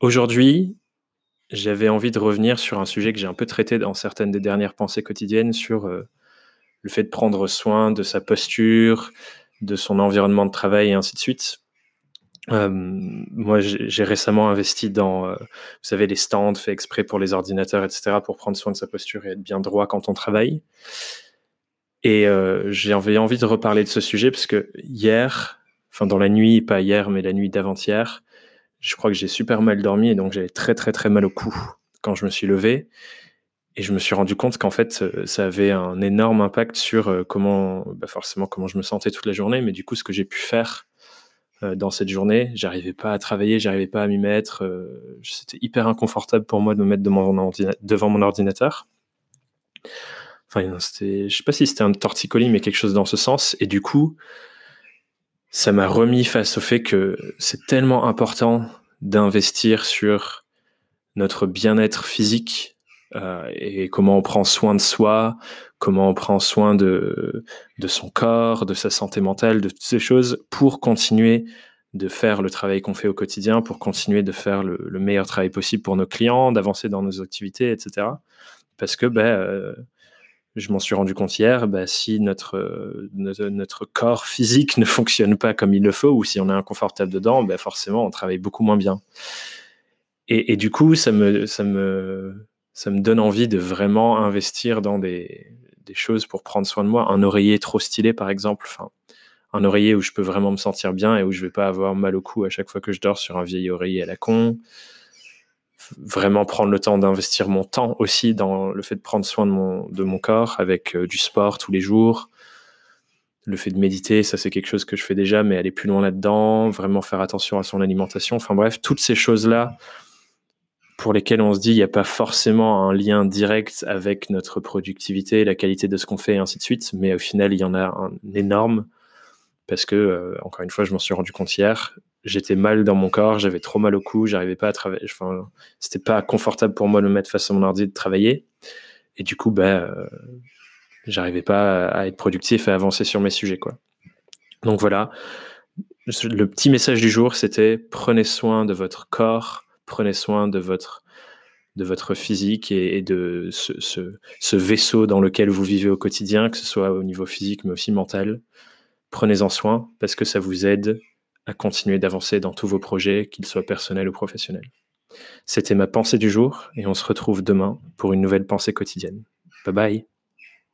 Aujourd'hui, j'avais envie de revenir sur un sujet que j'ai un peu traité dans certaines des dernières pensées quotidiennes sur euh, le fait de prendre soin de sa posture, de son environnement de travail et ainsi de suite. Euh, moi, j'ai récemment investi dans, euh, vous savez, les stands faits exprès pour les ordinateurs, etc., pour prendre soin de sa posture et être bien droit quand on travaille. Et j'avais envie de reparler de ce sujet parce que hier, enfin dans la nuit, pas hier, mais la nuit d'avant-hier, je crois que j'ai super mal dormi et donc j'avais très très très mal au cou quand je me suis levé. Et je me suis rendu compte qu'en fait, euh, ça avait un énorme impact sur euh, comment, bah forcément, comment je me sentais toute la journée, mais du coup, ce que j'ai pu faire euh, dans cette journée, j'arrivais pas à travailler, j'arrivais pas à m'y mettre. C'était hyper inconfortable pour moi de me mettre devant mon ordinateur. Enfin, c'était, je sais pas si c'était un torticolis, mais quelque chose dans ce sens. Et du coup, ça m'a remis face au fait que c'est tellement important d'investir sur notre bien-être physique euh, et comment on prend soin de soi, comment on prend soin de, de son corps, de sa santé mentale, de toutes ces choses pour continuer de faire le travail qu'on fait au quotidien, pour continuer de faire le, meilleur travail possible pour nos clients, d'avancer dans nos activités, etc. Parce que ben, euh, je m'en suis rendu compte hier, bah, si notre, notre, corps physique ne fonctionne pas comme il le faut, ou si on est inconfortable dedans, bah, forcément, on travaille beaucoup moins bien. Et, du coup, ça me, ça, me, ça me donne envie de vraiment investir dans des, des, choses pour prendre soin de moi. Un oreiller trop stylé, par exemple. Enfin, un oreiller où je peux vraiment me sentir bien et où je vais pas avoir mal au cou à chaque fois que je dors sur un vieil oreiller à la con vraiment prendre le temps d'investir mon temps aussi dans le fait de prendre soin de mon, de mon corps avec euh, du sport tous les jours. Le fait de méditer, ça c'est quelque chose que je fais déjà, mais aller plus loin là-dedans, vraiment faire attention à son alimentation. Enfin bref, toutes ces choses-là pour lesquelles on se dit il n'y a pas forcément un lien direct avec notre productivité, la qualité de ce qu'on fait et ainsi de suite, mais au final il y en a un énorme parce que, euh, encore une fois, je m'en suis rendu compte hier, j'étais mal dans mon corps, j'avais trop mal au cou, j'arrivais pas à travailler. Enfin, c'était pas confortable pour moi de me mettre face à mon ordi de travailler. Et du coup, ben, euh, j'arrivais pas à être productif et avancer sur mes sujets, quoi. Donc voilà. Le petit message du jour, c'était prenez soin de votre corps, prenez soin de votre de votre physique et, de ce, ce, vaisseau dans lequel vous vivez au quotidien, que ce soit au niveau physique mais aussi mental. Prenez-en soin parce que ça vous aide à continuer d'avancer dans tous vos projets, qu'ils soient personnels ou professionnels. C'était ma pensée du jour et on se retrouve demain pour une nouvelle pensée quotidienne. Bye bye